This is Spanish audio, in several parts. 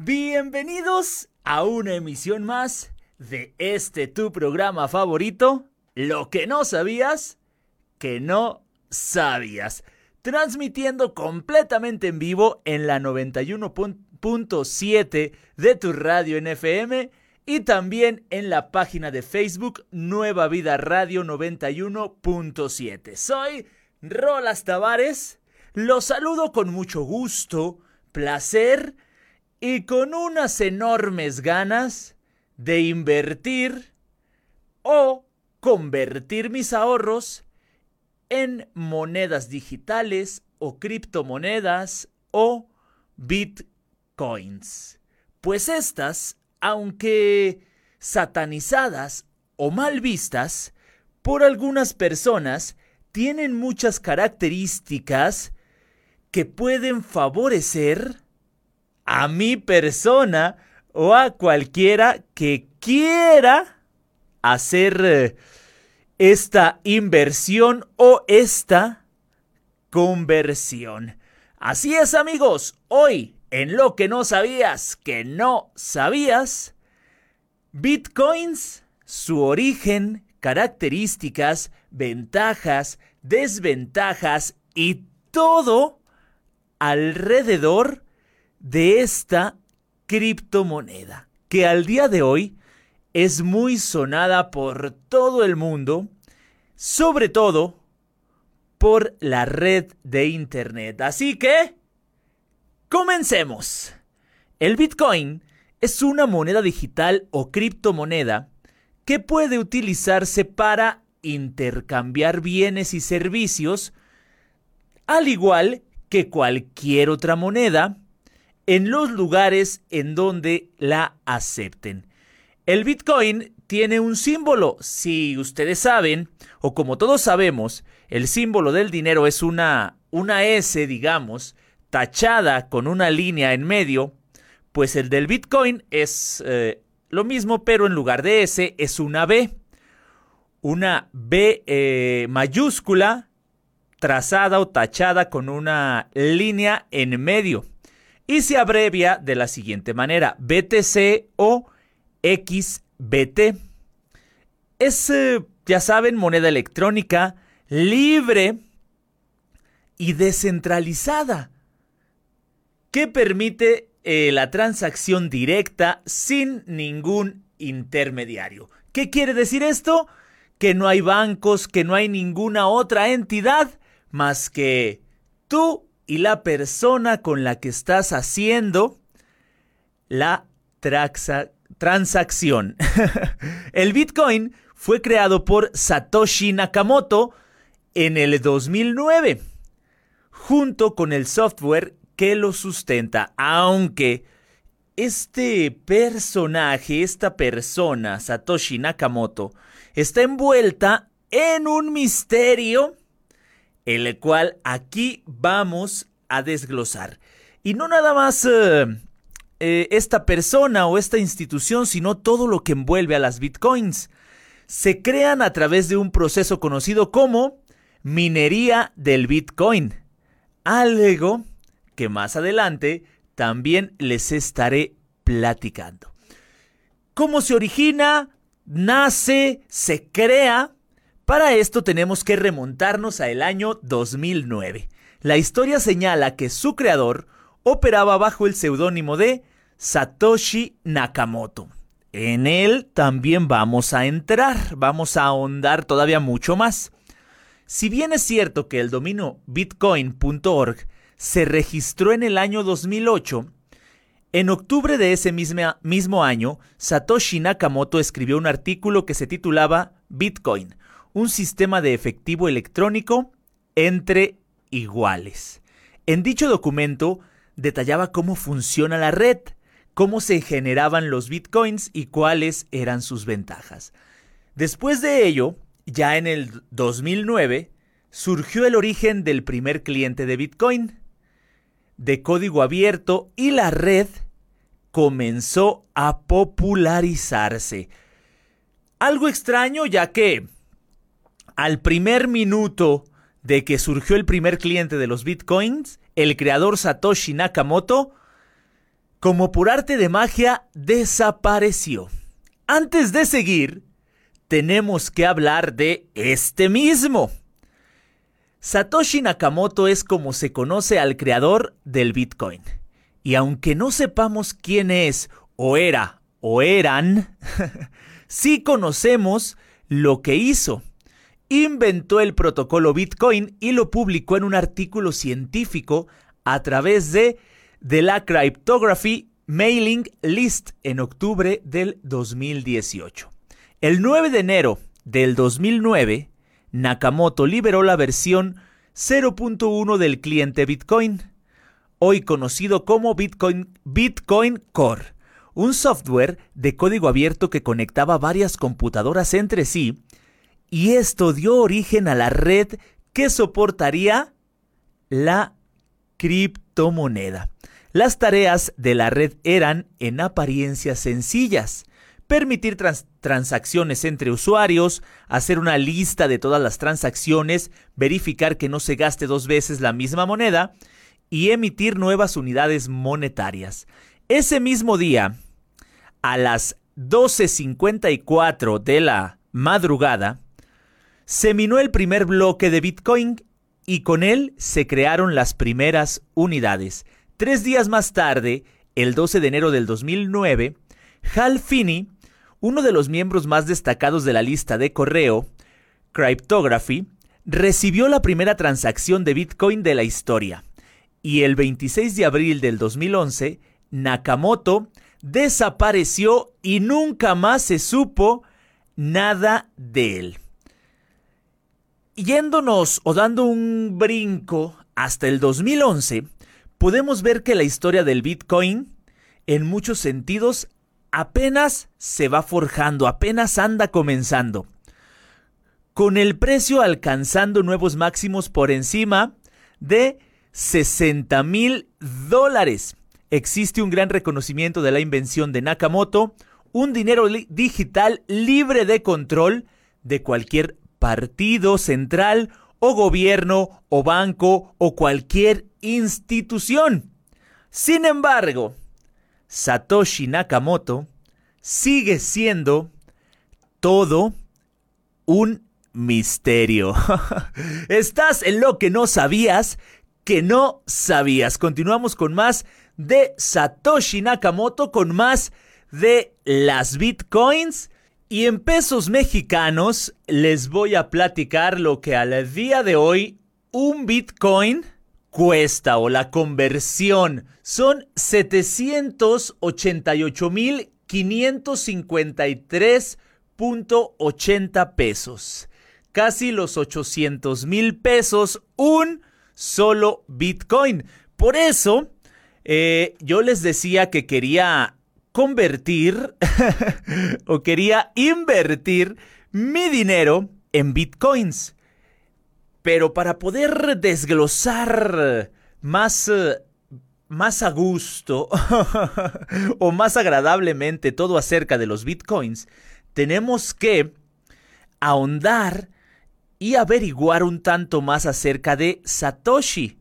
Bienvenidos a una emisión más de este tu programa favorito, Lo que no sabías, que no sabías. Transmitiendo completamente en vivo en la 91.7 de tu radio NFM y también en la página de Facebook Nueva Vida Radio 91.7. Soy Rolas Tavares, los saludo con mucho gusto, placer y con unas enormes ganas de invertir o convertir mis ahorros en monedas digitales o criptomonedas o bitcoins. Pues estas, aunque satanizadas o mal vistas por algunas personas, tienen muchas características que pueden favorecer a mi persona o a cualquiera que quiera hacer eh, esta inversión o esta conversión. Así es amigos, hoy en lo que no sabías que no sabías, bitcoins, su origen, características, ventajas, desventajas y todo alrededor de esta criptomoneda, que al día de hoy es muy sonada por todo el mundo, sobre todo por la red de Internet. Así que, comencemos. El Bitcoin es una moneda digital o criptomoneda que puede utilizarse para intercambiar bienes y servicios, al igual que cualquier otra moneda, en los lugares en donde la acepten. El Bitcoin tiene un símbolo. Si ustedes saben, o como todos sabemos, el símbolo del dinero es una, una S, digamos, tachada con una línea en medio, pues el del Bitcoin es eh, lo mismo, pero en lugar de S es una B. Una B eh, mayúscula trazada o tachada con una línea en medio y se abrevia de la siguiente manera, BTC o XBT. Es, eh, ya saben, moneda electrónica libre y descentralizada que permite eh, la transacción directa sin ningún intermediario. ¿Qué quiere decir esto? Que no hay bancos, que no hay ninguna otra entidad más que tú y la persona con la que estás haciendo la transacción. el Bitcoin fue creado por Satoshi Nakamoto en el 2009, junto con el software que lo sustenta, aunque este personaje, esta persona, Satoshi Nakamoto, está envuelta en un misterio el cual aquí vamos a desglosar. Y no nada más eh, eh, esta persona o esta institución, sino todo lo que envuelve a las bitcoins. Se crean a través de un proceso conocido como minería del bitcoin. Algo que más adelante también les estaré platicando. ¿Cómo se origina? Nace, se crea para esto tenemos que remontarnos a el año 2009. La historia señala que su creador operaba bajo el seudónimo de Satoshi Nakamoto. En él también vamos a entrar, vamos a ahondar todavía mucho más. Si bien es cierto que el dominio bitcoin.org se registró en el año 2008, en octubre de ese mismo año, Satoshi Nakamoto escribió un artículo que se titulaba Bitcoin, un sistema de efectivo electrónico entre iguales. En dicho documento detallaba cómo funciona la red, cómo se generaban los bitcoins y cuáles eran sus ventajas. Después de ello, ya en el 2009, surgió el origen del primer cliente de Bitcoin, de código abierto, y la red comenzó a popularizarse. Algo extraño ya que al primer minuto de que surgió el primer cliente de los bitcoins, el creador Satoshi Nakamoto como por arte de magia, desapareció. Antes de seguir, tenemos que hablar de este mismo. Satoshi Nakamoto es como se conoce al creador del Bitcoin. Y aunque no sepamos quién es, o era, o eran, sí conocemos lo que hizo. Inventó el protocolo Bitcoin y lo publicó en un artículo científico a través de de la Cryptography Mailing List en octubre del 2018. El 9 de enero del 2009, Nakamoto liberó la versión 0.1 del cliente Bitcoin, hoy conocido como Bitcoin, Bitcoin Core, un software de código abierto que conectaba varias computadoras entre sí, y esto dio origen a la red que soportaría la criptomoneda. Las tareas de la red eran, en apariencia, sencillas. Permitir transacciones entre usuarios, hacer una lista de todas las transacciones, verificar que no se gaste dos veces la misma moneda y emitir nuevas unidades monetarias. Ese mismo día, a las 12.54 de la madrugada, se minó el primer bloque de Bitcoin y con él se crearon las primeras unidades. Tres días más tarde, el 12 de enero del 2009, Hal Finney, uno de los miembros más destacados de la lista de correo, Cryptography, recibió la primera transacción de Bitcoin de la historia. Y el 26 de abril del 2011, Nakamoto desapareció y nunca más se supo nada de él. Yéndonos o dando un brinco hasta el 2011, podemos ver que la historia del Bitcoin, en muchos sentidos, apenas se va forjando, apenas anda comenzando. Con el precio alcanzando nuevos máximos por encima de 60 mil dólares. Existe un gran reconocimiento de la invención de Nakamoto, un dinero digital libre de control de cualquier partido central o gobierno o banco o cualquier institución. Sin embargo, Satoshi Nakamoto sigue siendo todo un misterio. Estás en lo que no sabías, que no sabías. Continuamos con más de Satoshi Nakamoto, con más de las bitcoins. Y en pesos mexicanos les voy a platicar lo que al día de hoy un bitcoin cuesta o la conversión son 788.553.80 pesos. Casi los 800 mil pesos un solo Bitcoin. Por eso, eh, yo les decía que quería convertir o quería invertir mi dinero en Bitcoins. Pero para poder desglosar más, eh, más a gusto o más agradablemente todo acerca de los bitcoins, tenemos que ahondar y averiguar un tanto más acerca de Satoshi.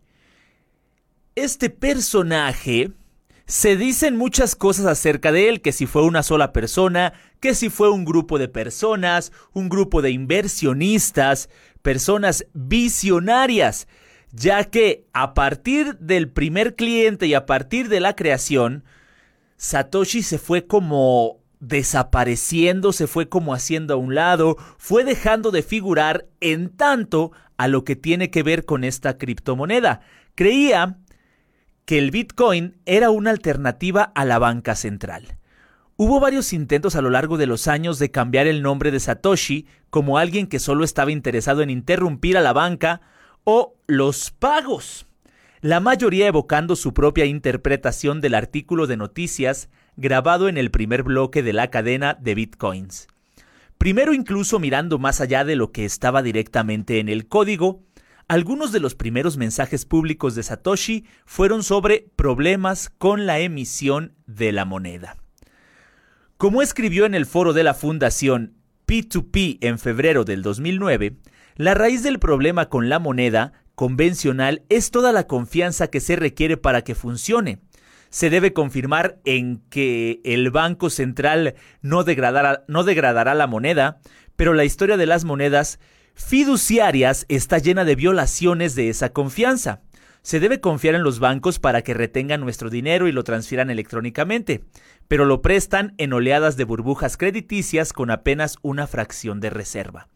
Este personaje se dicen muchas cosas acerca de él, que si fue una sola persona, que si fue un grupo de personas, un grupo de inversionistas, personas visionarias, ya que a partir del primer cliente y a partir de la creación, Satoshi se fue como desapareciendo, se fue como haciendo a un lado, fue dejando de figurar en tanto a lo que tiene que ver con esta criptomoneda. Creía que el Bitcoin era una alternativa a la banca central. Hubo varios intentos a lo largo de los años de cambiar el nombre de Satoshi como alguien que solo estaba interesado en interrumpir a la banca o los pagos, la mayoría evocando su propia interpretación del artículo de noticias grabado en el primer bloque de la cadena de bitcoins. Primero incluso mirando más allá de lo que estaba directamente en el código, algunos de los primeros mensajes públicos de Satoshi fueron sobre problemas con la emisión de la moneda. Como escribió en el foro de la fundación P2P en febrero del 2009, la raíz del problema con la moneda convencional es toda la confianza que se requiere para que funcione. se debe confirmar en que el Banco Central no degradará, no degradará la moneda, pero la historia de las monedas fiduciarias está llena de violaciones de esa confianza. Se debe confiar en los bancos para que retengan nuestro dinero y lo transfieran electrónicamente, pero lo prestan en oleadas de burbujas crediticias con apenas una fracción de reserva.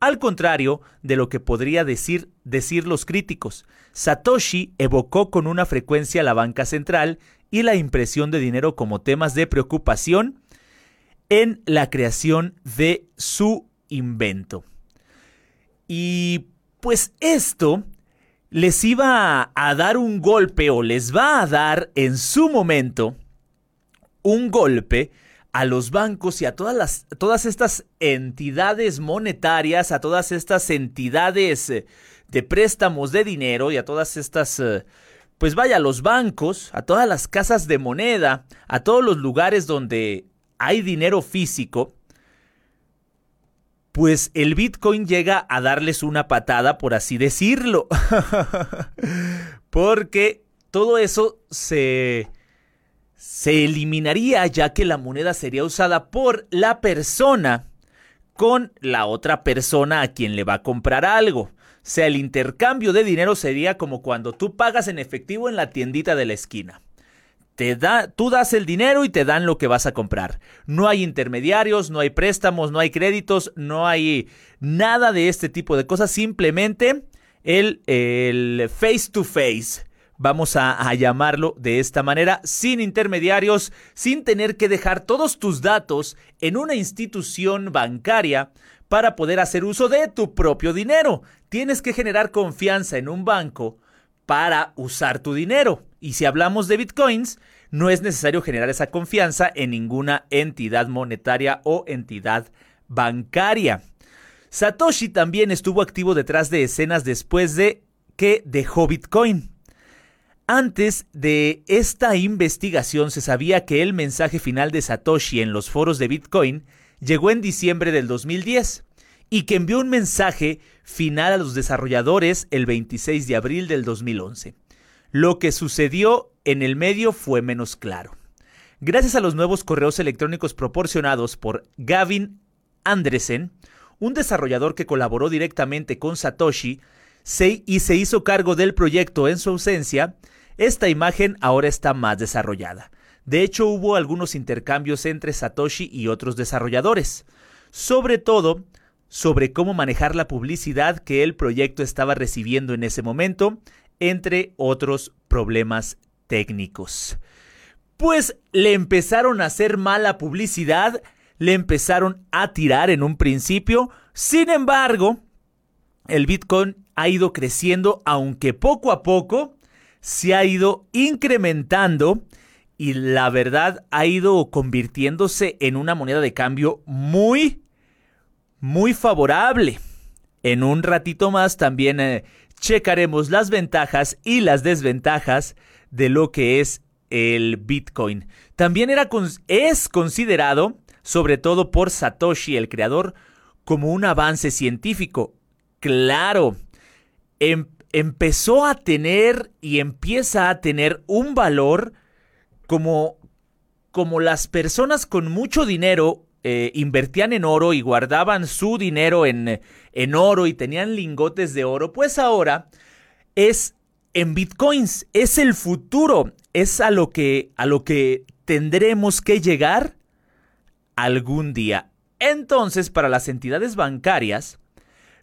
Al contrario de lo que podría decir, decir los críticos, Satoshi evocó con una frecuencia la banca central y la impresión de dinero como temas de preocupación en la creación de su invento. Y pues esto les iba a dar un golpe o les va a dar en su momento un golpe a los bancos y a todas, las, todas estas entidades monetarias, a todas estas entidades eh, de préstamos de dinero y a todas estas, eh, pues vaya, a los bancos, a todas las casas de moneda, a todos los lugares donde hay dinero físico, pues el Bitcoin llega a darles una patada, por así decirlo. Porque todo eso se se eliminaría ya que la moneda sería usada por la persona con la otra persona a quien le va a comprar algo. O sea, el intercambio de dinero sería como cuando tú pagas en efectivo en la tiendita de la esquina. Te da, tú das el dinero y te dan lo que vas a comprar. No hay intermediarios, no hay préstamos, no hay créditos, no hay nada de este tipo de cosas. Simplemente el, el face to face vamos a, llamarlo de esta manera, sin intermediarios, sin tener que dejar todos tus datos en una institución bancaria para poder hacer uso de tu propio dinero. Tienes que generar confianza en un banco para usar tu dinero. Y si hablamos de bitcoins, no es necesario generar esa confianza en ninguna entidad monetaria o entidad bancaria. Satoshi también estuvo activo detrás de escenas después de que dejó Bitcoin. Antes de esta investigación se sabía que el mensaje final de Satoshi en los foros de Bitcoin llegó en diciembre del 2010 y que envió un mensaje final a los desarrolladores el 26 de abril del 2011. Lo que sucedió en el medio fue menos claro. Gracias a los nuevos correos electrónicos proporcionados por Gavin Andresen, un desarrollador que colaboró directamente con Satoshi y se hizo cargo del proyecto en su ausencia, esta imagen ahora está más desarrollada. De hecho, hubo algunos intercambios entre Satoshi y otros desarrolladores, sobre todo sobre cómo manejar la publicidad que el proyecto estaba recibiendo en ese momento, entre otros problemas técnicos. Pues le empezaron a hacer mala publicidad, le empezaron a tirar en un principio, sin embargo, el Bitcoin ha ido creciendo, aunque poco a poco, se ha ido incrementando y la verdad ha ido convirtiéndose en una moneda de cambio muy, muy favorable. En un ratito más también eh, checaremos las ventajas y las desventajas de lo que es el Bitcoin. También era, es considerado, sobre todo por Satoshi, el creador, como un avance científico. Claro, en, empezó a tener y empieza a tener un valor como, como las personas con mucho dinero eh, invertían en oro y guardaban su dinero en, en oro y tenían lingotes de oro, pues ahora es en bitcoins, es el futuro, es a lo que, a lo que tendremos que llegar algún día. Entonces, para las entidades bancarias,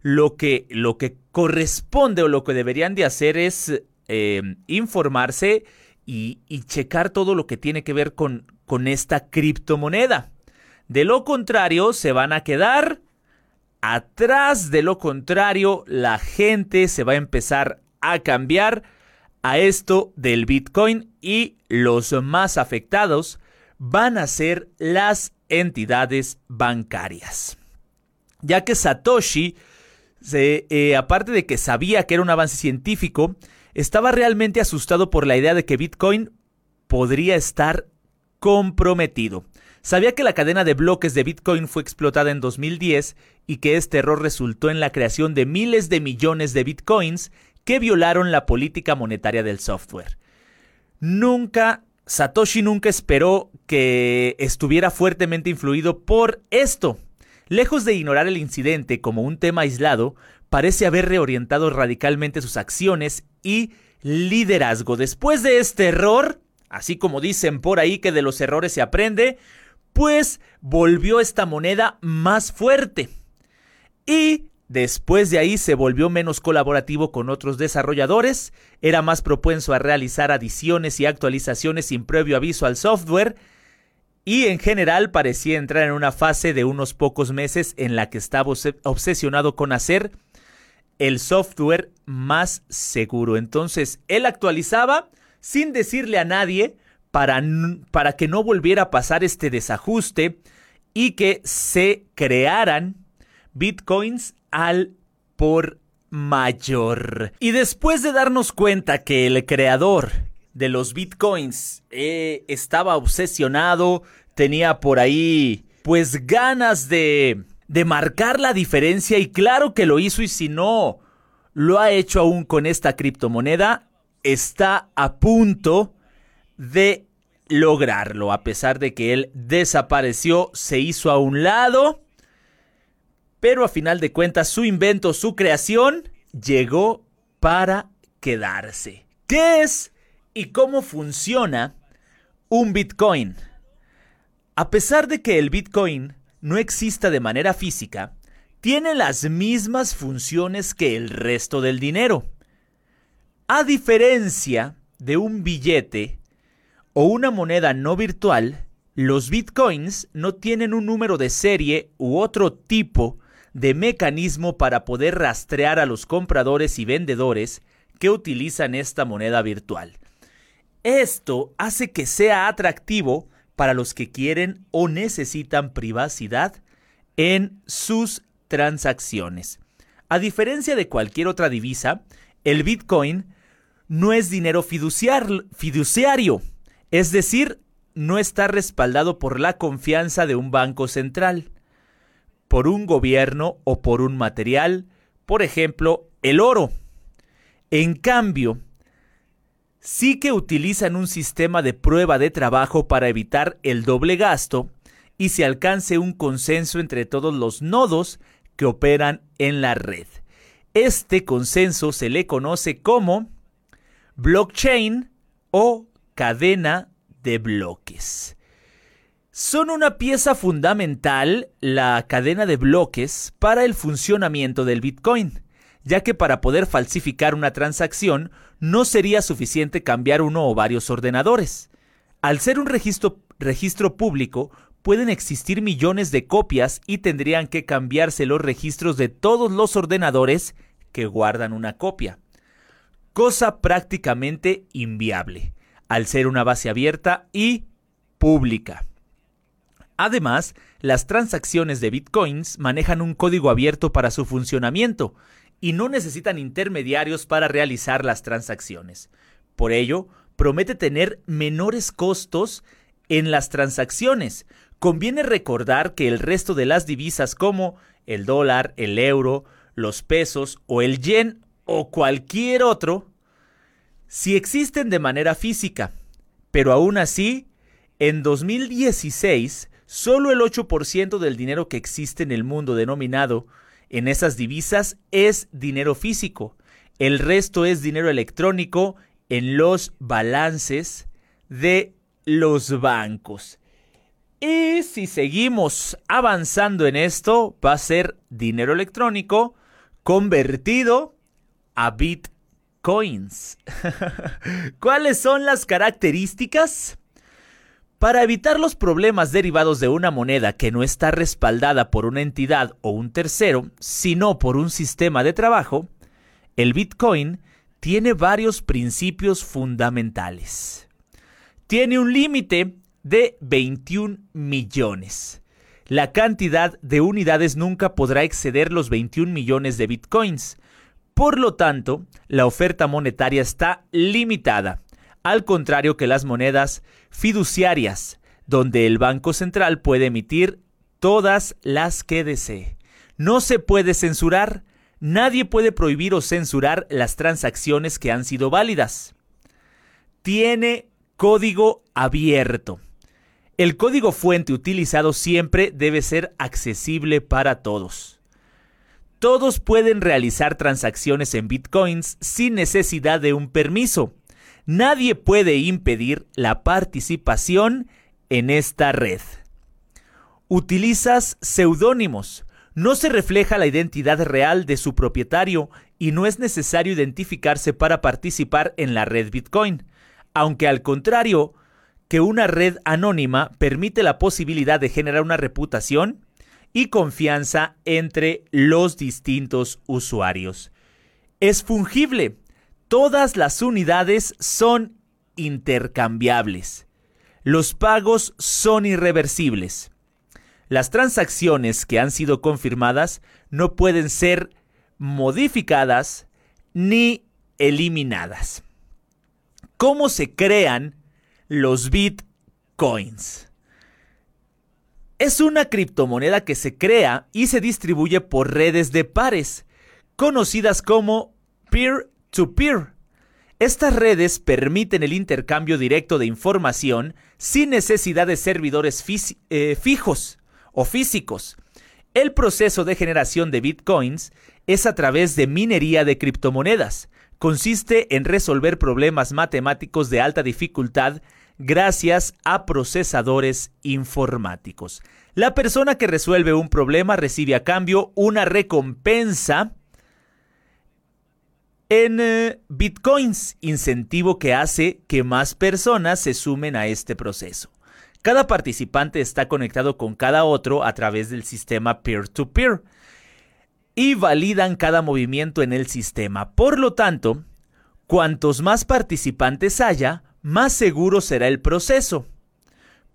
lo que, lo que corresponde o lo que deberían de hacer es eh, informarse y, y, checar todo lo que tiene que ver con, con esta criptomoneda. De lo contrario, se van a quedar atrás. De lo contrario, la gente se va a empezar a cambiar a esto del Bitcoin y los más afectados van a ser las entidades bancarias. Ya que Satoshi eh, aparte de que sabía que era un avance científico, estaba realmente asustado por la idea de que Bitcoin podría estar comprometido. Sabía que la cadena de bloques de Bitcoin fue explotada en 2010 y que este error resultó en la creación de miles de millones de Bitcoins que violaron la política monetaria del software. Nunca Satoshi nunca esperó que estuviera fuertemente influido por esto. Lejos de ignorar el incidente como un tema aislado, parece haber reorientado radicalmente sus acciones y liderazgo. Después de este error, así como dicen por ahí que de los errores se aprende, pues volvió esta moneda más fuerte. Y después de ahí se volvió menos colaborativo con otros desarrolladores, era más propenso a realizar adiciones y actualizaciones sin previo aviso al software, y en general parecía entrar en una fase de unos pocos meses en la que estaba obsesionado con hacer el software más seguro. Entonces, él actualizaba sin decirle a nadie para, para que no volviera a pasar este desajuste y que se crearan bitcoins al por mayor. Y después de darnos cuenta que el creador de los bitcoins eh, estaba obsesionado, tenía por ahí pues ganas de de marcar la diferencia y claro que lo hizo y si no lo ha hecho aún con esta criptomoneda, está a punto de lograrlo, a pesar de que él desapareció, se hizo a un lado, pero a final de cuentas su invento, su creación, llegó para quedarse. ¿Qué es y cómo funciona un Bitcoin? A pesar de que el Bitcoin no exista de manera física, tiene las mismas funciones que el resto del dinero. A diferencia de un billete o una moneda no virtual, los bitcoins no tienen un número de serie u otro tipo de mecanismo para poder rastrear a los compradores y vendedores que utilizan esta moneda virtual. Esto hace que sea atractivo para los que quieren o necesitan privacidad en sus transacciones. A diferencia de cualquier otra divisa, el Bitcoin no es dinero fiduciario, es decir, no está respaldado por la confianza de un banco central, por un gobierno o por un material, por ejemplo, el oro. En cambio, sí que utilizan un sistema de prueba de trabajo para evitar el doble gasto y se alcance un consenso entre todos los nodos que operan en la red. Este consenso se le conoce como blockchain o cadena de bloques. Son una pieza fundamental la cadena de bloques para el funcionamiento del Bitcoin ya que para poder falsificar una transacción no sería suficiente cambiar uno o varios ordenadores. Al ser un registro, registro público, pueden existir millones de copias y tendrían que cambiarse los registros de todos los ordenadores que guardan una copia. Cosa prácticamente inviable, al ser una base abierta y pública. Además, las transacciones de bitcoins manejan un código abierto para su funcionamiento y no necesitan intermediarios para realizar las transacciones. Por ello, promete tener menores costos en las transacciones. Conviene recordar que el resto de las divisas como el dólar, el euro, los pesos o el yen o cualquier otro, si existen de manera física, pero aún así, en 2016, solo el 8% del dinero que existe en el mundo denominado en esas divisas es dinero físico. El resto es dinero electrónico en los balances de los bancos. Y si seguimos avanzando en esto, va a ser dinero electrónico convertido a bitcoins. ¿Cuáles son las características? Para evitar los problemas derivados de una moneda que no está respaldada por una entidad o un tercero, sino por un sistema de trabajo, el Bitcoin tiene varios principios fundamentales. Tiene un límite de 21 millones. La cantidad de unidades nunca podrá exceder los 21 millones de bitcoins. Por lo tanto, la oferta monetaria está limitada al contrario que las monedas fiduciarias, donde el Banco Central puede emitir todas las que desee. No se puede censurar, nadie puede prohibir o censurar las transacciones que han sido válidas. Tiene código abierto. El código fuente utilizado siempre debe ser accesible para todos. Todos pueden realizar transacciones en bitcoins sin necesidad de un permiso. Nadie puede impedir la participación en esta red. Utilizas seudónimos. No se refleja la identidad real de su propietario y no es necesario identificarse para participar en la red Bitcoin, aunque al contrario, que una red anónima permite la posibilidad de generar una reputación y confianza entre los distintos usuarios. Es fungible. Todas las unidades son intercambiables. Los pagos son irreversibles. Las transacciones que han sido confirmadas no pueden ser modificadas ni eliminadas. ¿Cómo se crean los bitcoins? Es una criptomoneda que se crea y se distribuye por redes de pares, conocidas como peer-to-peer. Estas redes permiten el intercambio directo de información sin necesidad de servidores eh, fijos o físicos. El proceso de generación de bitcoins es a través de minería de criptomonedas. Consiste en resolver problemas matemáticos de alta dificultad gracias a procesadores informáticos. La persona que resuelve un problema recibe a cambio una recompensa en eh, bitcoins, incentivo que hace que más personas se sumen a este proceso. Cada participante está conectado con cada otro a través del sistema peer-to-peer y validan cada movimiento en el sistema. Por lo tanto, cuantos más participantes haya, más seguro será el proceso.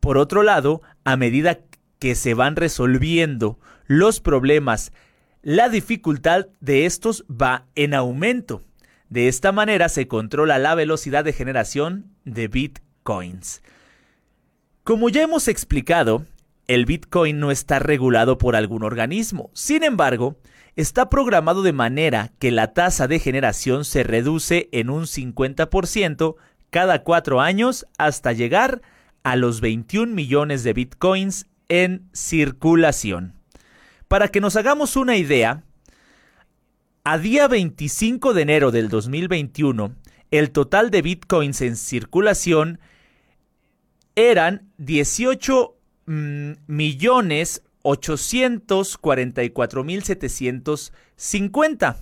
Por otro lado, a medida que se van resolviendo los problemas, la dificultad de estos va en aumento. De esta manera se controla la velocidad de generación de bitcoins. Como ya hemos explicado, el Bitcoin no está regulado por algún organismo. Sin embargo, está programado de manera que la tasa de generación se reduce en un 50% cada cuatro años hasta llegar a los 21 millones de Bitcoins en circulación. Para que nos hagamos una idea, a día 25 de enero del 2021, el total de Bitcoins en circulación eran 18 mm, millones 844 mil 750.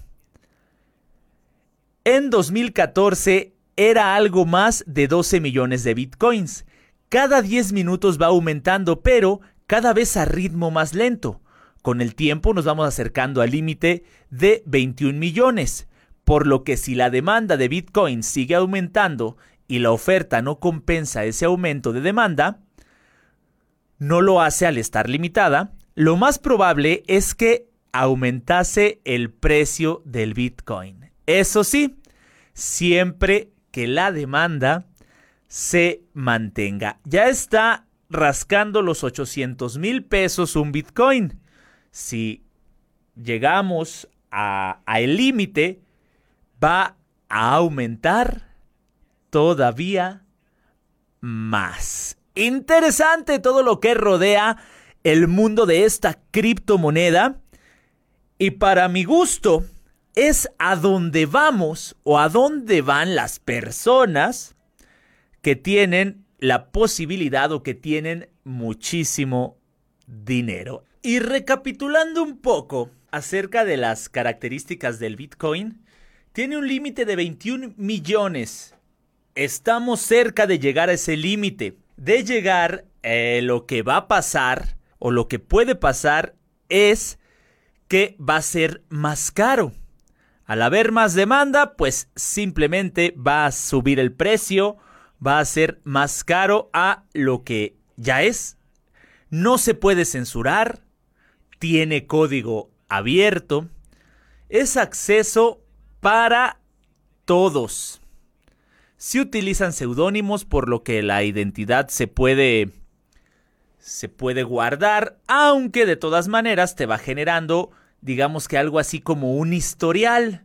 En 2014 era algo más de 12 millones de bitcoins. Cada 10 minutos va aumentando, pero cada vez a ritmo más lento. Con el tiempo nos vamos acercando al límite de 21 millones, por lo que si la demanda de bitcoins sigue aumentando y la oferta no compensa ese aumento de demanda, no lo hace al estar limitada, lo más probable es que aumentase el precio del Bitcoin. Eso sí, siempre que la demanda se mantenga. Ya está rascando los 800 mil pesos un Bitcoin. Si llegamos a, el límite, va a aumentar todavía más. Interesante todo lo que rodea el mundo de esta criptomoneda. Y para mi gusto, es a dónde vamos o a dónde van las personas que tienen la posibilidad o que tienen muchísimo dinero. Y recapitulando un poco acerca de las características del Bitcoin, tiene un límite de 21 millones estamos cerca de llegar a ese límite. De llegar, eh, lo que va a pasar o lo que puede pasar es que va a ser más caro. Al haber más demanda, pues simplemente va a subir el precio, va a ser más caro a lo que ya es. No se puede censurar, tiene código abierto, es acceso para todos. Si utilizan seudónimos, por lo que la identidad se puede se puede guardar, aunque de todas maneras te va generando, digamos que algo así como un historial,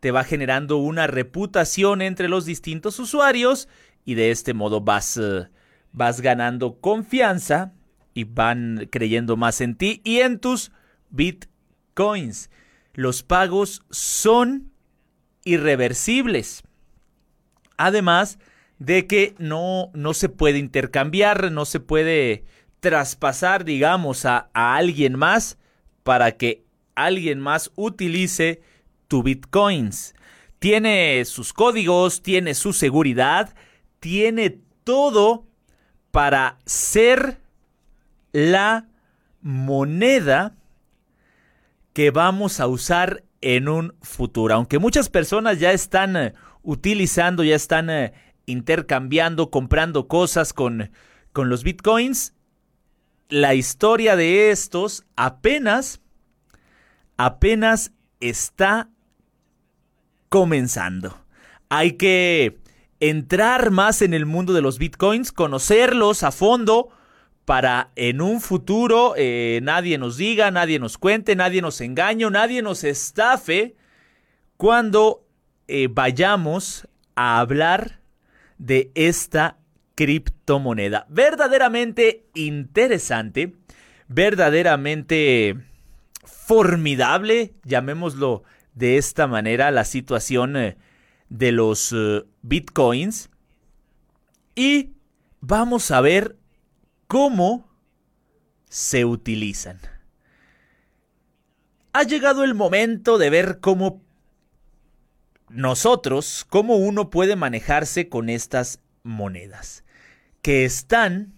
te va generando una reputación entre los distintos usuarios y de este modo vas, eh, vas ganando confianza y van creyendo más en ti y en tus bitcoins. Los pagos son irreversibles. Además de que no, no se puede intercambiar, no se puede traspasar, digamos, a, a alguien más para que alguien más utilice tu bitcoins. Tiene sus códigos, tiene su seguridad, tiene todo para ser la moneda que vamos a usar en un futuro. Aunque muchas personas ya están eh, utilizando, ya están eh, intercambiando, comprando cosas con, con los bitcoins, la historia de estos apenas, apenas está comenzando. Hay que entrar más en el mundo de los bitcoins, conocerlos a fondo para en un futuro eh, nadie nos diga, nadie nos cuente, nadie nos engañe, nadie nos estafe cuando eh, vayamos a hablar de esta criptomoneda. Verdaderamente interesante, verdaderamente formidable, llamémoslo de esta manera, la situación eh, de los eh, bitcoins. Y vamos a ver cómo se utilizan. Ha llegado el momento de ver cómo nosotros, cómo uno puede manejarse con estas monedas, que están,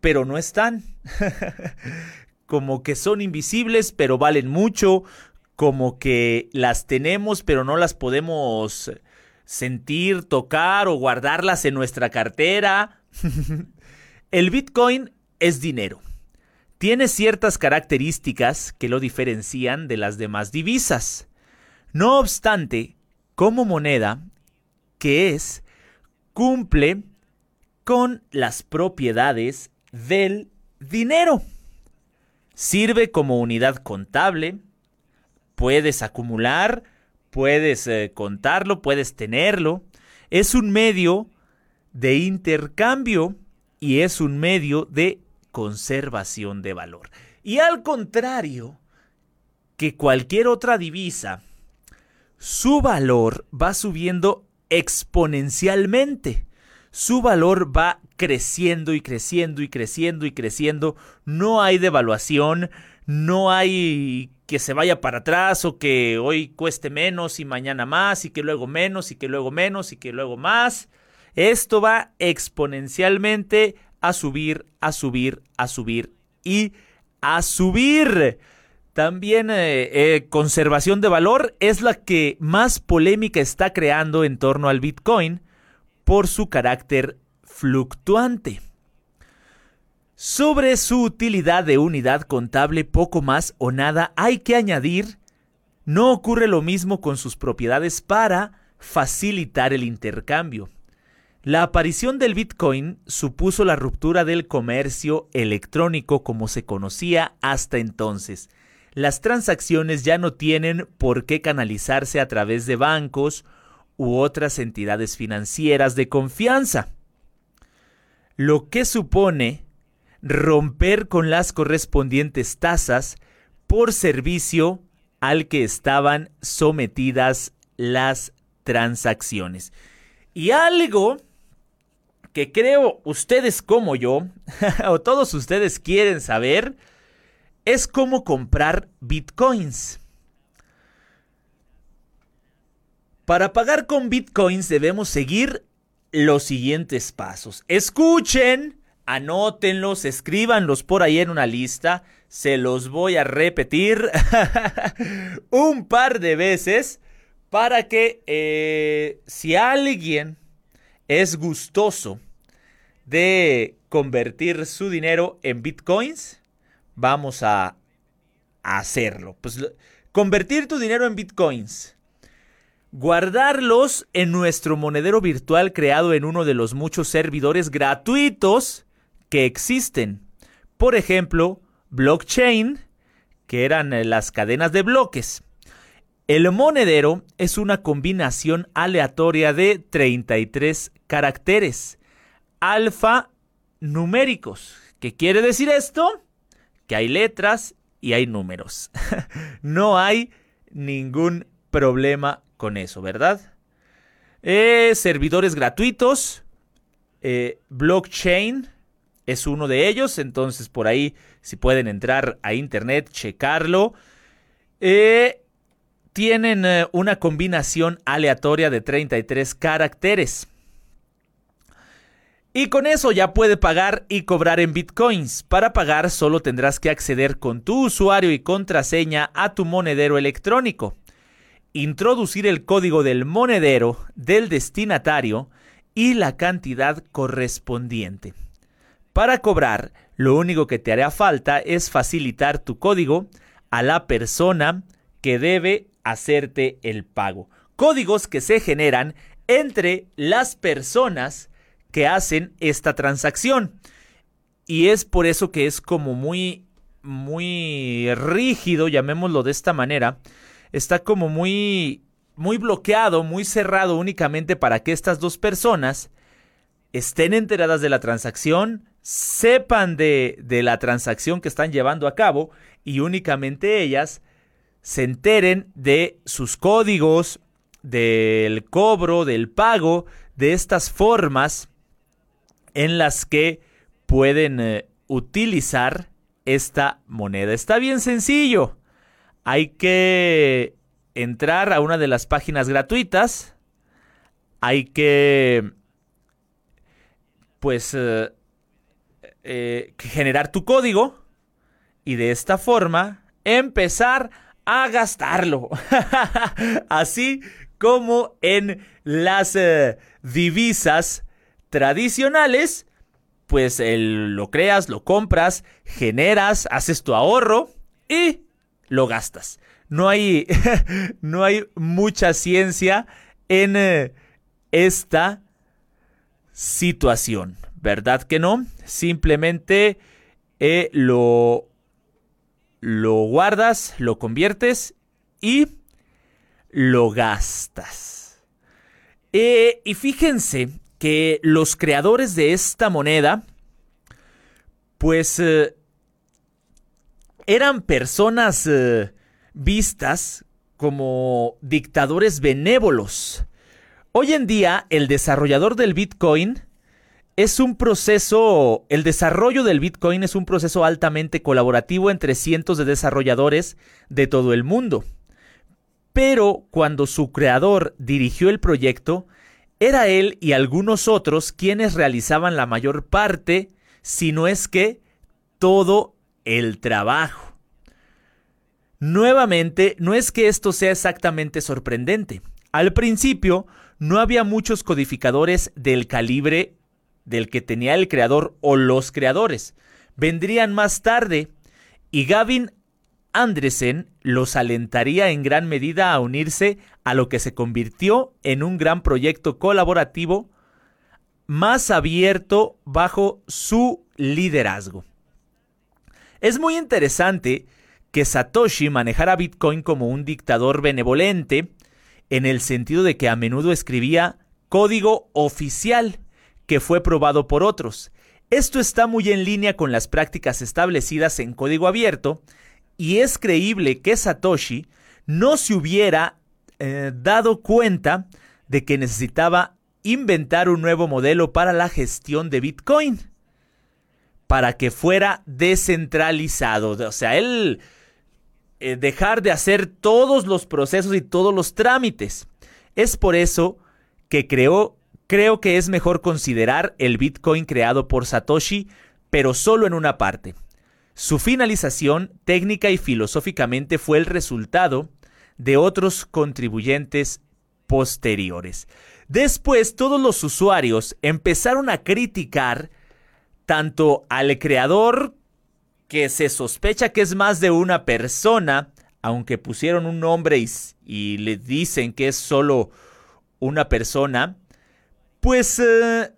pero no están. como que son invisibles, pero valen mucho, como que las tenemos, pero no las podemos sentir, tocar o guardarlas en nuestra cartera. El Bitcoin es dinero. Tiene ciertas características que lo diferencian de las demás divisas. No obstante, como moneda, que es, cumple con las propiedades del dinero. Sirve como unidad contable, puedes acumular, puedes eh, contarlo, puedes tenerlo. Es un medio de intercambio y es un medio de conservación de valor. Y al contrario que cualquier otra divisa, su valor va subiendo exponencialmente. Su valor va creciendo y creciendo y creciendo y creciendo. No hay devaluación, no hay que se vaya para atrás o que hoy cueste menos y mañana más y que luego menos y que luego menos y que luego más. Esto va exponencialmente a subir, a subir, a subir y a subir. También eh, eh, conservación de valor es la que más polémica está creando en torno al Bitcoin por su carácter fluctuante. Sobre su utilidad de unidad contable poco más o nada hay que añadir, no ocurre lo mismo con sus propiedades para facilitar el intercambio. La aparición del Bitcoin supuso la ruptura del comercio electrónico como se conocía hasta entonces. Las transacciones ya no tienen por qué canalizarse a través de bancos u otras entidades financieras de confianza, lo que supone romper con las correspondientes tasas por servicio al que estaban sometidas las transacciones. Y algo que creo ustedes como yo, o todos ustedes quieren saber, es cómo comprar bitcoins. Para pagar con bitcoins debemos seguir los siguientes pasos. Escuchen, anótenlos, escríbanlos por ahí en una lista. Se los voy a repetir un par de veces para que eh, si alguien es gustoso de convertir su dinero en bitcoins, vamos a, hacerlo. Pues convertir tu dinero en bitcoins. Guardarlos en nuestro monedero virtual creado en uno de los muchos servidores gratuitos que existen. Por ejemplo, blockchain, que eran eh, las cadenas de bloques. El monedero es una combinación aleatoria de 33 caracteres. alfanuméricos. ¿Qué quiere decir esto? Que hay letras y hay números. no hay ningún problema con eso, ¿verdad? Eh, servidores gratuitos. Eh, blockchain es uno de ellos. Entonces por ahí si pueden entrar a internet, checarlo. Eh, tienen una combinación aleatoria de 33 caracteres. Y con eso ya puede pagar y cobrar en bitcoins. Para pagar solo tendrás que acceder con tu usuario y contraseña a tu monedero electrónico, introducir el código del monedero del destinatario y la cantidad correspondiente. Para cobrar, lo único que te hará falta es facilitar tu código a la persona que debe hacerte el pago. Códigos que se generan entre las personas que hacen esta transacción. Y es por eso que es como muy, muy rígido, llamémoslo de esta manera. Está como muy, muy bloqueado, muy cerrado únicamente para que estas dos personas estén enteradas de la transacción, sepan de, de la transacción que están llevando a cabo y únicamente ellas se enteren de sus códigos, del cobro, del pago, de estas formas en las que pueden eh, utilizar esta moneda. Está bien sencillo. Hay que entrar a una de las páginas gratuitas. Hay que pues eh, eh, generar tu código y de esta forma empezar a gastarlo. Así como en las divisas tradicionales, pues lo creas, lo compras, generas, haces tu ahorro y lo gastas. No hay, no hay mucha ciencia en eh, esta situación, ¿verdad que no? Simplemente eh, lo, lo guardas, lo conviertes y lo gastas. Eh, y fíjense que los creadores de esta moneda, pues, eran personas eh, vistas como dictadores benévolos. Hoy en día, el desarrollador del Bitcoin es un proceso, el desarrollo del Bitcoin es un proceso altamente colaborativo entre cientos de desarrolladores de todo el mundo. Pero cuando su creador dirigió el proyecto, era él y algunos otros quienes realizaban la mayor parte, si no es que todo el trabajo. Nuevamente, no es que esto sea exactamente sorprendente. Al principio, no había muchos codificadores del calibre del que tenía el creador o los creadores. Vendrían más tarde, y Gavin Andresen los alentaría en gran medida a unirse a lo que se convirtió en un gran proyecto colaborativo más abierto bajo su liderazgo. Es muy interesante que Satoshi manejara Bitcoin como un dictador benevolente, en el sentido de que a menudo escribía código oficial que fue probado por otros. Esto está muy en línea con las prácticas establecidas en código abierto y es creíble que Satoshi no se hubiera eh, dado cuenta de que necesitaba inventar un nuevo modelo para la gestión de Bitcoin, para que fuera descentralizado. O sea, él eh, dejar de hacer todos los procesos y todos los trámites. Es por eso que creo que es mejor considerar el Bitcoin creado por Satoshi, pero solo en una parte. Su finalización técnica y filosóficamente fue el resultado de otros contribuyentes posteriores. Después todos los usuarios empezaron a criticar tanto al creador, que se sospecha que es más de una persona, aunque pusieron un nombre y, le dicen que es solo una persona, pues eh,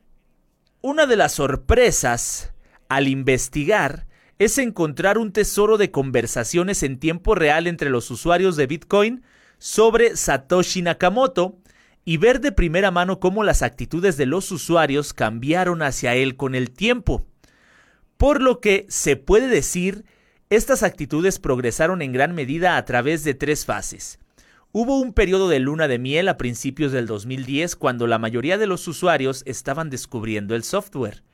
una de las sorpresas al investigar es encontrar un tesoro de conversaciones en tiempo real entre los usuarios de Bitcoin sobre Satoshi Nakamoto y ver de primera mano cómo las actitudes de los usuarios cambiaron hacia él con el tiempo. Por lo que se puede decir, estas actitudes progresaron en gran medida a través de tres fases. Hubo un periodo de luna de miel a principios del 2010 cuando la mayoría de los usuarios estaban descubriendo el software.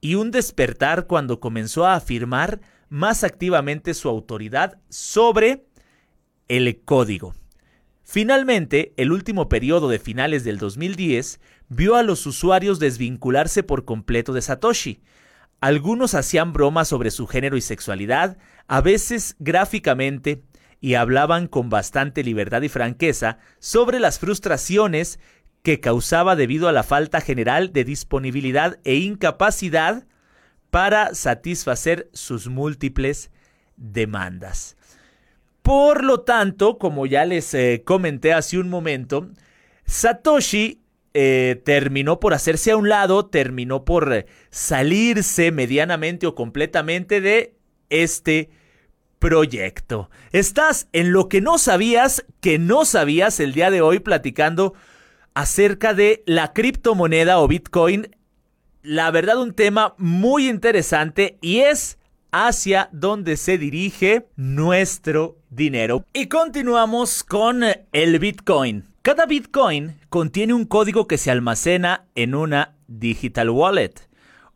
Y un despertar cuando comenzó a afirmar más activamente su autoridad sobre el código. Finalmente, el último periodo de finales del 2010 vio a los usuarios desvincularse por completo de Satoshi. Algunos hacían bromas sobre su género y sexualidad, a veces gráficamente, y hablaban con bastante libertad y franqueza sobre las frustraciones que causaba debido a la falta general de disponibilidad e incapacidad para satisfacer sus múltiples demandas. Por lo tanto, como ya les eh, comenté hace un momento, Satoshi eh, terminó por hacerse a un lado, terminó por salirse medianamente o completamente de este proyecto. Estás en lo que no sabías, que no sabías el día de hoy platicando acerca de la criptomoneda o Bitcoin. La verdad un tema muy interesante y es hacia donde se dirige nuestro dinero. Y continuamos con el Bitcoin. Cada Bitcoin contiene un código que se almacena en una digital wallet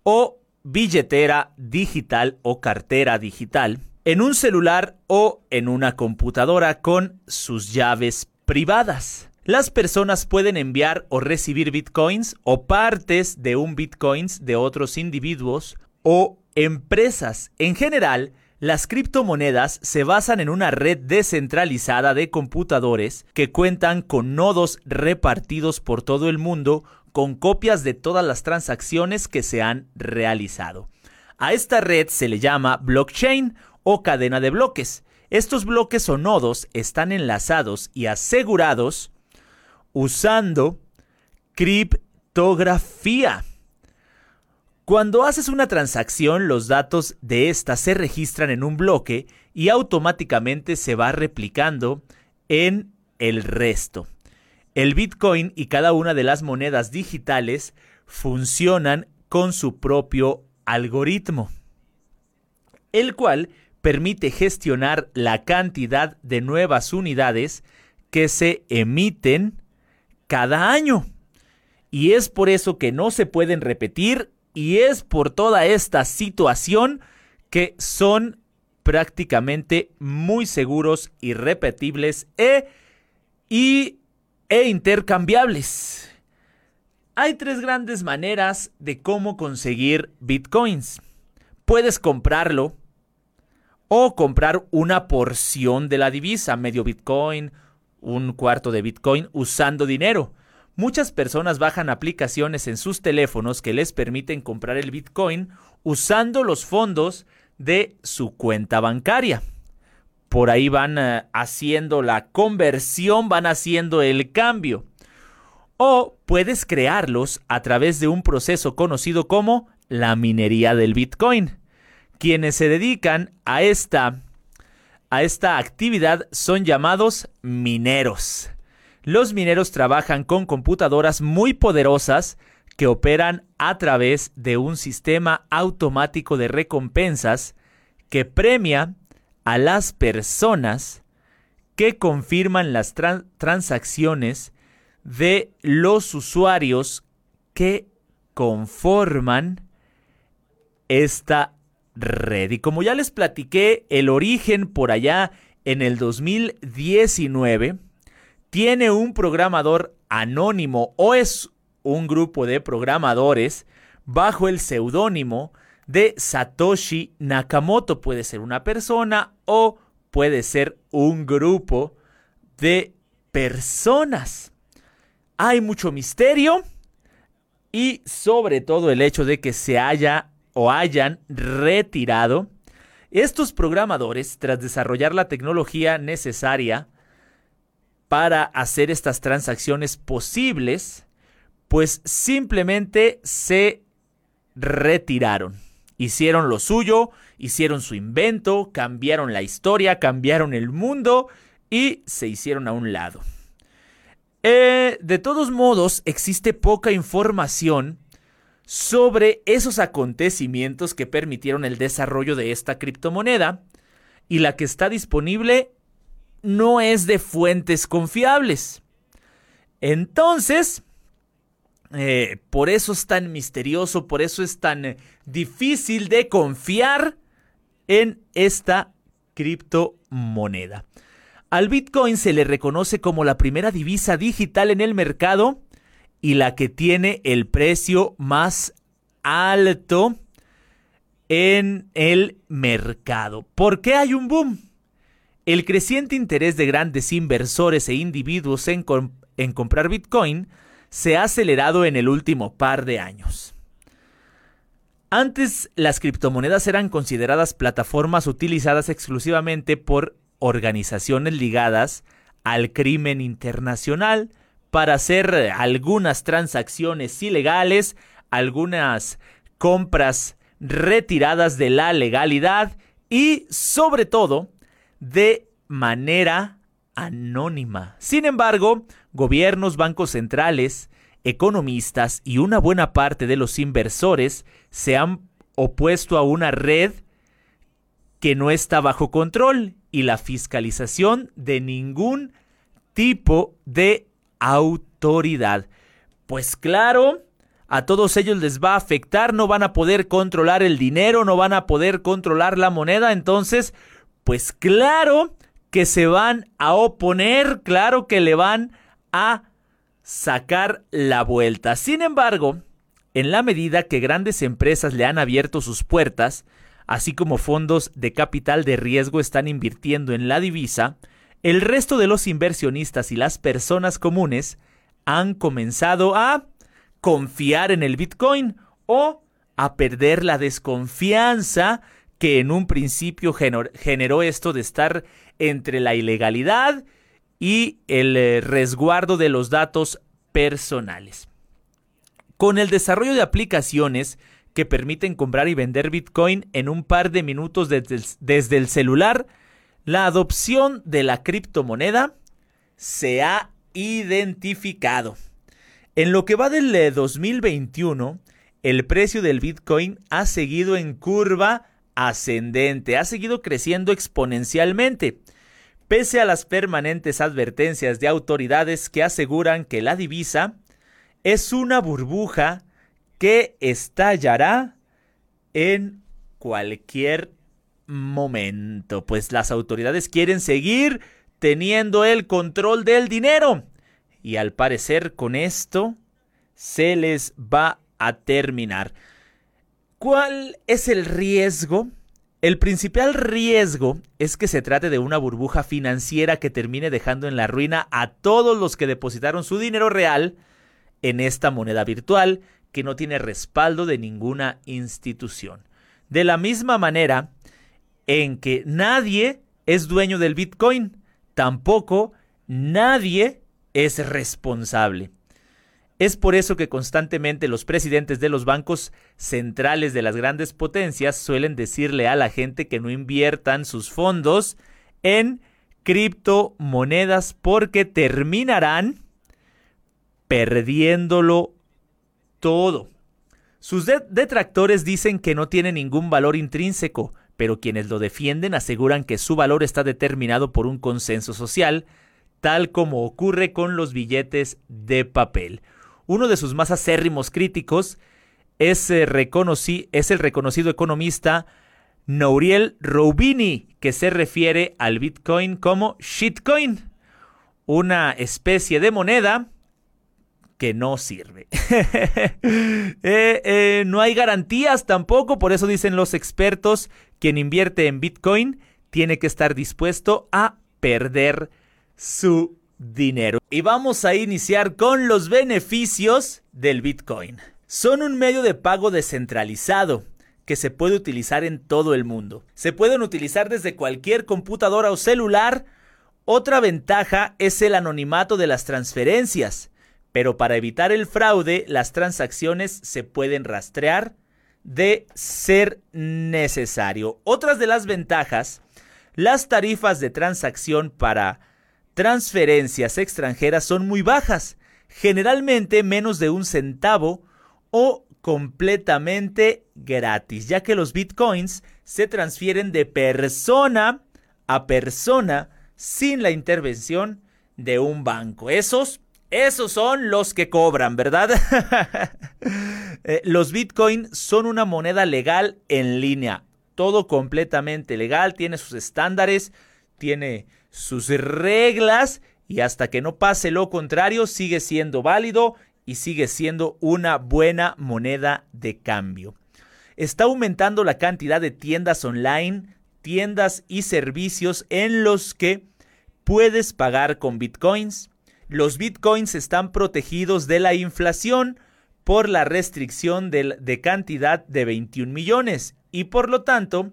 o billetera digital o cartera digital en un celular o en una computadora con sus llaves privadas. Las personas pueden enviar o recibir bitcoins o partes de un bitcoins de otros individuos o empresas. En general, las criptomonedas se basan en una red descentralizada de computadores que cuentan con nodos repartidos por todo el mundo con copias de todas las transacciones que se han realizado. A esta red se le llama blockchain o cadena de bloques. Estos bloques o nodos están enlazados y asegurados usando criptografía. Cuando haces una transacción, los datos de esta se registran en un bloque y automáticamente se va replicando en el resto. El Bitcoin y cada una de las monedas digitales funcionan con su propio algoritmo, el cual permite gestionar la cantidad de nuevas unidades que se emiten cada año. Y es por eso que no se pueden repetir y es por toda esta situación que son prácticamente muy seguros, irrepetibles e, y, e intercambiables. Hay tres grandes maneras de cómo conseguir bitcoins. Puedes comprarlo o comprar una porción de la divisa, medio Bitcoin, un cuarto de Bitcoin, usando dinero. Muchas personas bajan aplicaciones en sus teléfonos que les permiten comprar el Bitcoin usando los fondos de su cuenta bancaria. Por ahí van eh, haciendo la conversión, van haciendo el cambio. O puedes crearlos a través de un proceso conocido como la minería del Bitcoin. Quienes se dedican a esta, a esta actividad son llamados mineros. Los mineros trabajan con computadoras muy poderosas que operan a través de un sistema automático de recompensas que premia a las personas que confirman las transacciones de los usuarios que conforman esta red. Y como ya les platiqué, el origen por allá en el 2019 tiene un programador anónimo o es un grupo de programadores bajo el seudónimo de Satoshi Nakamoto. Puede ser una persona o puede ser un grupo de personas. Hay mucho misterio y sobre todo el hecho de que se haya o hayan retirado, estos programadores, tras desarrollar la tecnología necesaria para hacer estas transacciones posibles, pues simplemente se retiraron. Hicieron lo suyo, hicieron su invento, cambiaron la historia, cambiaron el mundo y se hicieron a un lado. Eh, de todos modos, existe poca información sobre esos acontecimientos que permitieron el desarrollo de esta criptomoneda y la que está disponible no es de fuentes confiables. Entonces, eh, por eso es tan misterioso, por eso es tan eh, difícil de confiar en esta criptomoneda. Al Bitcoin se le reconoce como la primera divisa digital en el mercado y la que tiene el precio más alto en el mercado. ¿Por qué hay un boom? El creciente interés de grandes inversores e individuos en, comprar Bitcoin se ha acelerado en el último par de años. Antes las criptomonedas eran consideradas plataformas utilizadas exclusivamente por organizaciones ligadas al crimen internacional para hacer algunas transacciones ilegales, algunas compras retiradas de la legalidad y sobre todo de manera anónima. Sin embargo, gobiernos, bancos centrales, economistas y una buena parte de los inversores se han opuesto a una red que no está bajo control y la fiscalización de ningún tipo de autoridad. Pues claro, a todos ellos les va a afectar, no van a poder controlar el dinero, no van a poder controlar la moneda, entonces, pues claro que se van a oponer, claro que le van a sacar la vuelta. Sin embargo, en la medida que grandes empresas le han abierto sus puertas, así como fondos de capital de riesgo están invirtiendo en la divisa, el resto de los inversionistas y las personas comunes han comenzado a confiar en el Bitcoin o a perder la desconfianza que en un principio generó esto de estar entre la ilegalidad y el eh, resguardo de los datos personales. Con el desarrollo de aplicaciones que permiten comprar y vender Bitcoin en un par de minutos desde el, celular, la adopción de la criptomoneda se ha identificado. En lo que va del 2021, eh, el precio del Bitcoin ha seguido en curva ascendente, ha seguido creciendo exponencialmente, pese a las permanentes advertencias de autoridades que aseguran que la divisa es una burbuja que estallará en cualquier momento, pues las autoridades quieren seguir teniendo el control del dinero. Y al parecer con esto se les va a terminar. ¿Cuál es el riesgo? El principal riesgo es que se trate de una burbuja financiera que termine dejando en la ruina a todos los que depositaron su dinero real en esta moneda virtual que no tiene respaldo de ninguna institución. De la misma manera en que nadie es dueño del Bitcoin, tampoco nadie es responsable. Es por eso que constantemente los presidentes de los bancos centrales de las grandes potencias suelen decirle a la gente que no inviertan sus fondos en criptomonedas porque terminarán perdiéndolo todo. Sus detractores dicen que no tiene ningún valor intrínseco, pero quienes lo defienden aseguran que su valor está determinado por un consenso social, tal como ocurre con los billetes de papel. Uno de sus más acérrimos críticos es, eh, es el reconocido economista Nouriel Roubini, que se refiere al Bitcoin como shitcoin, una especie de moneda que no sirve. Eh, eh, no hay garantías tampoco, por eso dicen los expertos, quien invierte en Bitcoin tiene que estar dispuesto a perder su dinero. Y vamos a iniciar con los beneficios del Bitcoin. Son un medio de pago descentralizado que se puede utilizar en todo el mundo. Se pueden utilizar desde cualquier computadora o celular. Otra ventaja es el anonimato de las transferencias, pero para evitar el fraude las transacciones se pueden rastrear de ser necesario. Otras de las ventajas, las tarifas de transacción para transferencias extranjeras son muy bajas, generalmente menos de un centavo o completamente gratis, ya que los bitcoins se transfieren de persona a persona sin la intervención de un banco. Esos, esos son los que cobran, ¿verdad? Eh, los bitcoins son una moneda legal en línea, todo completamente legal, tiene sus estándares, tiene sus reglas y hasta que no pase lo contrario sigue siendo válido y sigue siendo una buena moneda de cambio. Está aumentando la cantidad de tiendas online, tiendas y servicios en los que puedes pagar con bitcoins. Los bitcoins están protegidos de la inflación por la restricción de, cantidad de 21 millones y por lo tanto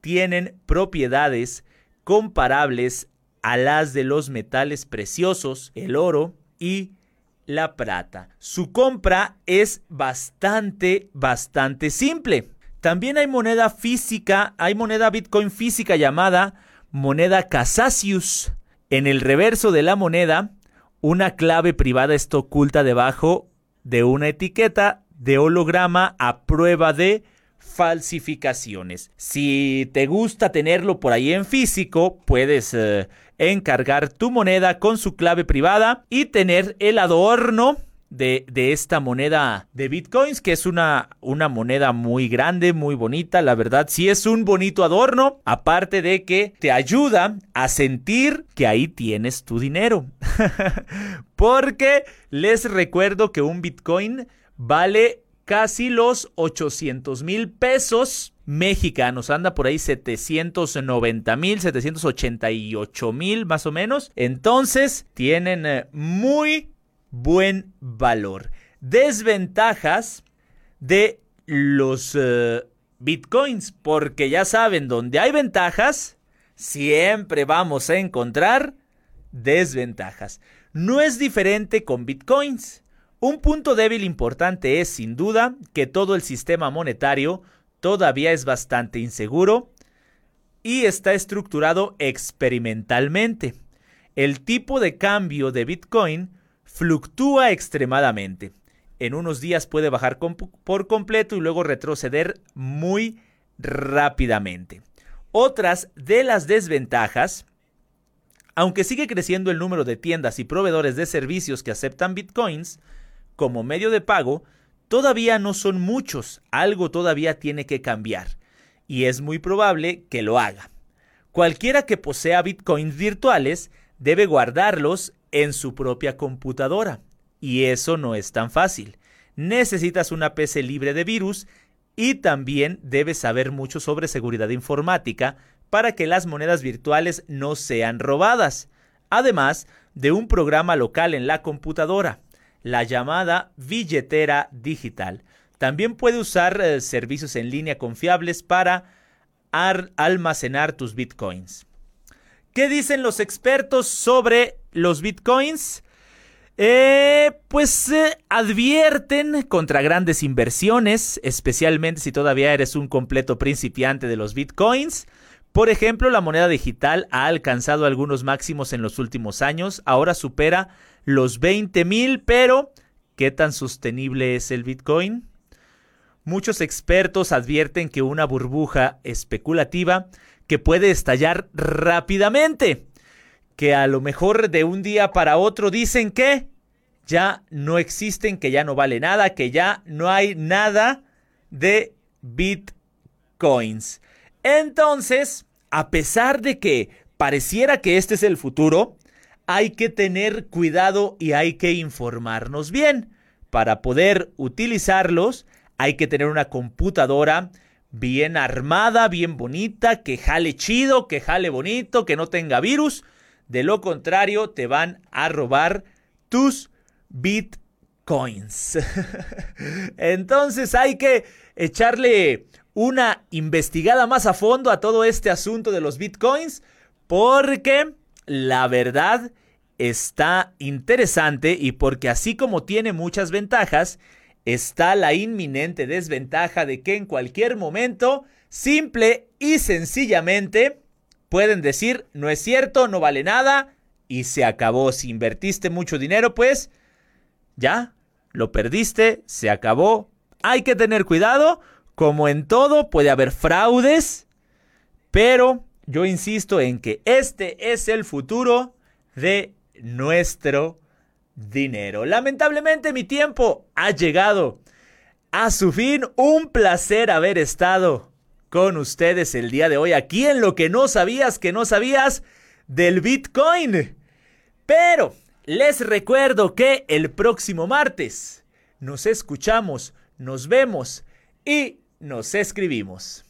tienen propiedades comparables las de los metales preciosos, el oro y la plata. Su compra es bastante, bastante simple. También hay moneda física, hay moneda Bitcoin física llamada moneda Casasius. En el reverso de la moneda, una clave privada está oculta debajo de una etiqueta de holograma a prueba de falsificaciones. Si te gusta tenerlo por ahí en físico, puedes eh, encargar tu moneda con su clave privada y tener el adorno de, de, esta moneda de bitcoins, que es una, una moneda muy grande, muy bonita. La verdad, sí es un bonito adorno, aparte de que te ayuda a sentir que ahí tienes tu dinero. Porque les recuerdo que un bitcoin vale casi los 800 mil pesos mexicanos. Anda por ahí 790 mil, 788 mil más o menos. Entonces tienen eh, muy buen valor. Desventajas de los eh, bitcoins, porque ya saben, donde hay ventajas, siempre vamos a encontrar desventajas. No es diferente con bitcoins. Un punto débil importante es, sin duda, que todo el sistema monetario todavía es bastante inseguro y está estructurado experimentalmente. El tipo de cambio de Bitcoin fluctúa extremadamente. En unos días puede bajar por completo y luego retroceder muy rápidamente. Otras de las desventajas, aunque sigue creciendo el número de tiendas y proveedores de servicios que aceptan bitcoins, como medio de pago, todavía no son muchos, algo todavía tiene que cambiar, y es muy probable que lo haga. Cualquiera que posea bitcoins virtuales debe guardarlos en su propia computadora, y eso no es tan fácil. Necesitas una PC libre de virus y también debes saber mucho sobre seguridad informática para que las monedas virtuales no sean robadas, además de un programa local en la computadora la llamada billetera digital. También puede usar eh, servicios en línea confiables para almacenar tus bitcoins. ¿Qué dicen los expertos sobre los bitcoins? Eh, pues eh, advierten contra grandes inversiones, especialmente si todavía eres un completo principiante de los bitcoins. Por ejemplo, la moneda digital ha alcanzado algunos máximos en los últimos años, ahora supera los 20 mil, pero ¿qué tan sostenible es el Bitcoin? Muchos expertos advierten que una burbuja especulativa que puede estallar rápidamente, que a lo mejor de un día para otro dicen que ya no existen, que ya no vale nada, que ya no hay nada de bitcoins. Entonces, a pesar de que pareciera que este es el futuro, hay que tener cuidado y hay que informarnos bien. Para poder utilizarlos, hay que tener una computadora bien armada, bien bonita, que jale chido, que jale bonito, que no tenga virus. De lo contrario, te van a robar tus bitcoins. Entonces hay que echarle una investigada más a fondo a todo este asunto de los bitcoins porque la verdad está interesante y porque así como tiene muchas ventajas, está la inminente desventaja de que en cualquier momento, simple y sencillamente, pueden decir, no es cierto, no vale nada y se acabó. Si invertiste mucho dinero, pues ya, lo perdiste, se acabó. Hay que tener cuidado, como en todo puede haber fraudes, pero yo insisto en que este es el futuro de nuestro dinero. Lamentablemente mi tiempo ha llegado a su fin. Un placer haber estado con ustedes el día de hoy aquí en lo que no sabías que no sabías del Bitcoin. Pero les recuerdo que el próximo martes nos escuchamos, nos vemos y nos escribimos.